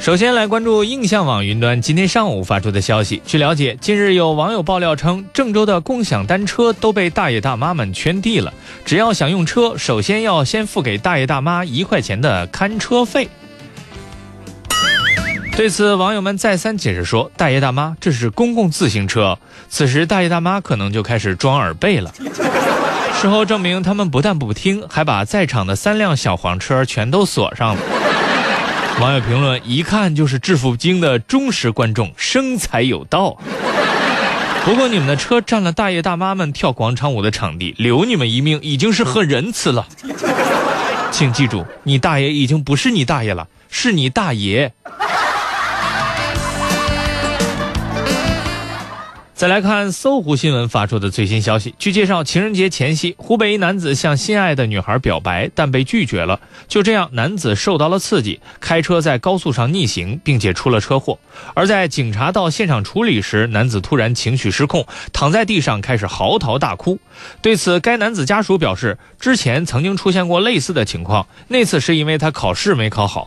首先来关注印象网云端今天上午发出的消息。据了解，近日有网友爆料称，郑州的共享单车都被大爷大妈们圈地了。只要想用车，首先要先付给大爷大妈一块钱的看车费。对此，网友们再三解释说：“大爷大妈，这是公共自行车。”此时，大爷大妈可能就开始装耳背了。事后证明，他们不但不听，还把在场的三辆小黄车全都锁上了。网友评论：一看就是致富经的忠实观众，生财有道。不过你们的车占了大爷大妈们跳广场舞的场地，留你们一命已经是很仁慈了。请记住，你大爷已经不是你大爷了，是你大爷。再来看搜狐新闻发出的最新消息。据介绍，情人节前夕，湖北一男子向心爱的女孩表白，但被拒绝了。就这样，男子受到了刺激，开车在高速上逆行，并且出了车祸。而在警察到现场处理时，男子突然情绪失控，躺在地上开始嚎啕大哭。对此，该男子家属表示，之前曾经出现过类似的情况，那次是因为他考试没考好。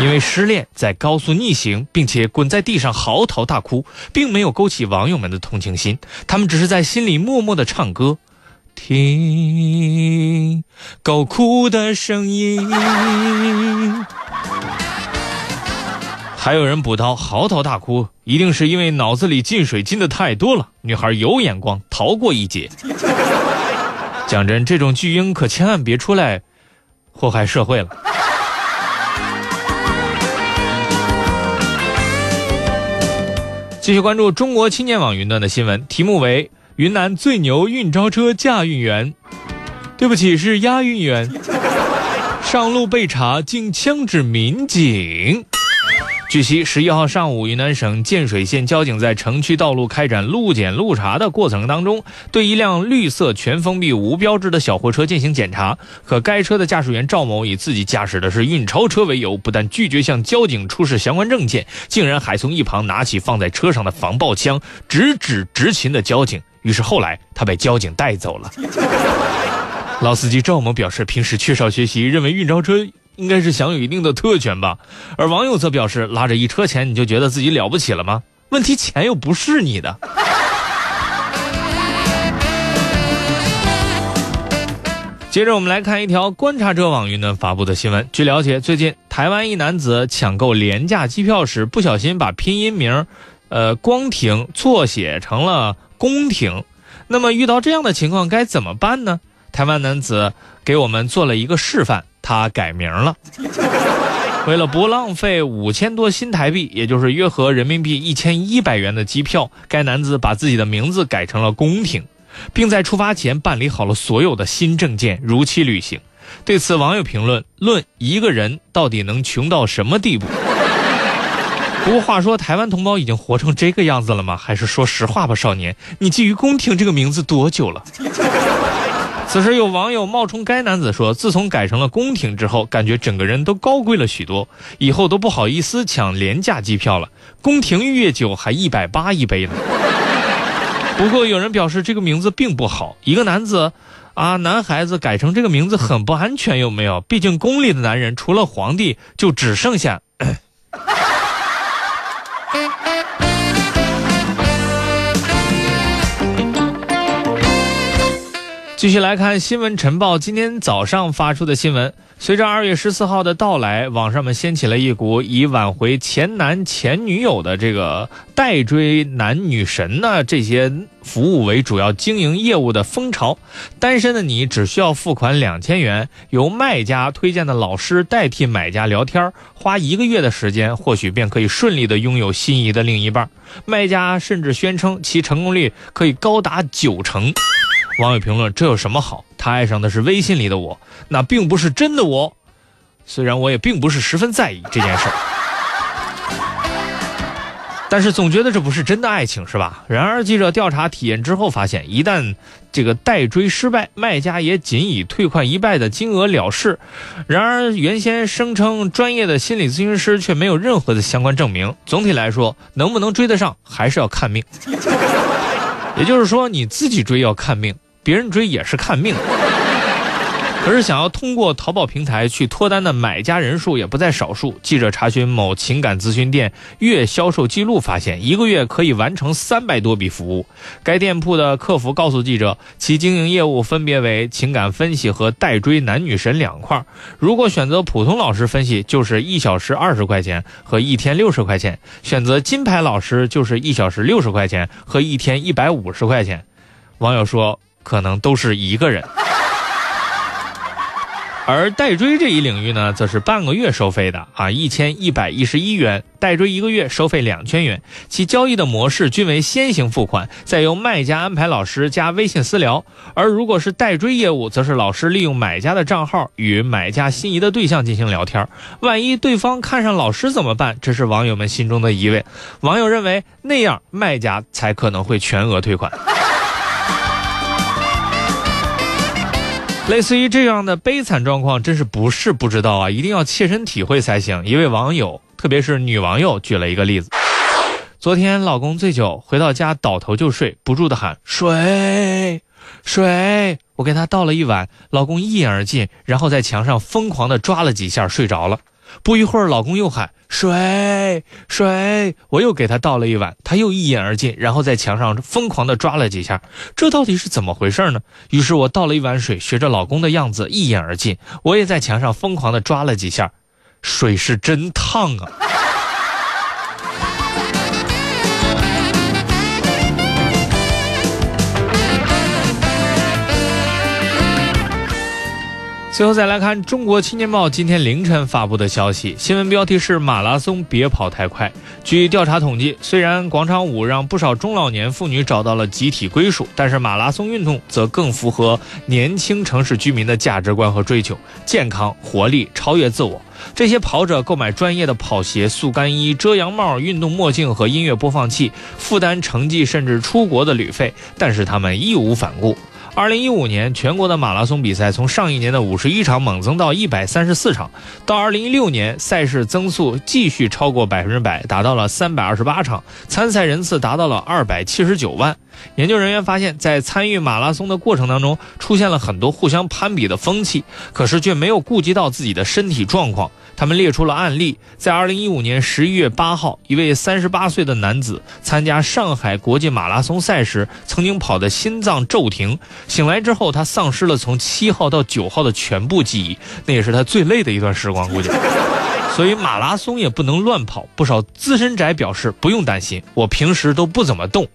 因为失恋，在高速逆行，并且滚在地上嚎啕大哭，并没有勾起网友们的同情心，他们只是在心里默默的唱歌，听狗哭的声音。还有人补刀，嚎啕大哭，一定是因为脑子里进水进的太多了。女孩有眼光，逃过一劫。讲真，这种巨婴可千万别出来祸害社会了。继续关注中国青年网云端的新闻，题目为“云南最牛运钞车驾运员”，对不起，是押运员，上路被查竟枪指民警。据悉，十一号上午，云南省建水县交警在城区道路开展路检路查的过程当中，对一辆绿色全封闭无标志的小货车进行检查。可该车的驾驶员赵某以自己驾驶的是运钞车为由，不但拒绝向交警出示相关证件，竟然还从一旁拿起放在车上的防爆枪，直指执勤的交警。于是后来他被交警带走了。老司机赵某表示，平时缺少学习，认为运钞车。应该是享有一定的特权吧，而网友则表示，拉着一车钱你就觉得自己了不起了吗？问题钱又不是你的。接着我们来看一条观察者网云端发布的新闻。据了解，最近台湾一男子抢购廉价机票时，不小心把拼音名，呃，光庭错写成了宫廷。那么遇到这样的情况该怎么办呢？台湾男子给我们做了一个示范。他改名了，为了不浪费五千多新台币，也就是约合人民币一千一百元的机票，该男子把自己的名字改成了宫廷，并在出发前办理好了所有的新证件，如期旅行。对此，网友评论：论一个人到底能穷到什么地步？不过话说，台湾同胞已经活成这个样子了吗？还是说实话吧，少年，你觊觎宫廷这个名字多久了？此时有网友冒充该男子说：“自从改成了宫廷之后，感觉整个人都高贵了许多，以后都不好意思抢廉价机票了。宫廷御液酒还一百八一杯呢。”不过有人表示这个名字并不好，一个男子，啊，男孩子改成这个名字很不安全，有没有？毕竟宫里的男人除了皇帝，就只剩下。继续来看新闻晨报，今天早上发出的新闻。随着二月十四号的到来，网上们掀起了一股以挽回前男前女友的这个代追男女神呢这些服务为主要经营业务的风潮。单身的你只需要付款两千元，由卖家推荐的老师代替买家聊天，花一个月的时间，或许便可以顺利的拥有心仪的另一半。卖家甚至宣称其成功率可以高达九成。网友评论：这有什么好？他爱上的是微信里的我，那并不是真的我。虽然我也并不是十分在意这件事儿，但是总觉得这不是真的爱情，是吧？然而，记者调查体验之后发现，一旦这个代追失败，卖家也仅以退款一半的金额了事。然而，原先声称专业的心理咨询师却没有任何的相关证明。总体来说，能不能追得上，还是要看命。也就是说，你自己追要看命。别人追也是看命，可是想要通过淘宝平台去脱单的买家人数也不在少数。记者查询某情感咨询店月销售记录，发现一个月可以完成三百多笔服务。该店铺的客服告诉记者，其经营业务分别为情感分析和代追男女神两块。如果选择普通老师分析，就是一小时二十块钱和一天六十块钱；选择金牌老师，就是一小时六十块钱和一天一百五十块钱。网友说，可能都是一个人。而代追这一领域呢，则是半个月收费的啊，一千一百一十一元，代追一个月收费两千元。其交易的模式均为先行付款，再由卖家安排老师加微信私聊。而如果是代追业务，则是老师利用买家的账号与买家心仪的对象进行聊天。万一对方看上老师怎么办？这是网友们心中的疑问。网友认为，那样卖家才可能会全额退款。类似于这样的悲惨状况，真是不是不知道啊，一定要切身体会才行。一位网友，特别是女网友，举了一个例子：昨天老公醉酒回到家，倒头就睡，不住的喊水水。我给他倒了一碗，老公一饮而尽，然后在墙上疯狂的抓了几下，睡着了。不一会儿，老公又喊水水，我又给他倒了一碗，他又一饮而尽，然后在墙上疯狂的抓了几下，这到底是怎么回事呢？于是我倒了一碗水，学着老公的样子一饮而尽，我也在墙上疯狂的抓了几下，水是真烫啊！最后再来看《中国青年报》今天凌晨发布的消息，新闻标题是“马拉松别跑太快”。据调查统计，虽然广场舞让不少中老年妇女找到了集体归属，但是马拉松运动则更符合年轻城市居民的价值观和追求：健康、活力、超越自我。这些跑者购买专业的跑鞋、速干衣、遮阳帽、运动墨镜和音乐播放器，负担成绩甚至出国的旅费，但是他们义无反顾。二零一五年，全国的马拉松比赛从上一年的五十一场猛增到一百三十四场，到二零一六年，赛事增速继续超过百分之百，达到了三百二十八场，参赛人次达到了二百七十九万。研究人员发现，在参与马拉松的过程当中，出现了很多互相攀比的风气，可是却没有顾及到自己的身体状况。他们列出了案例，在二零一五年十一月八号，一位三十八岁的男子参加上海国际马拉松赛时，曾经跑得心脏骤停。醒来之后，他丧失了从七号到九号的全部记忆，那也是他最累的一段时光，估计。所以马拉松也不能乱跑。不少资深宅表示不用担心，我平时都不怎么动。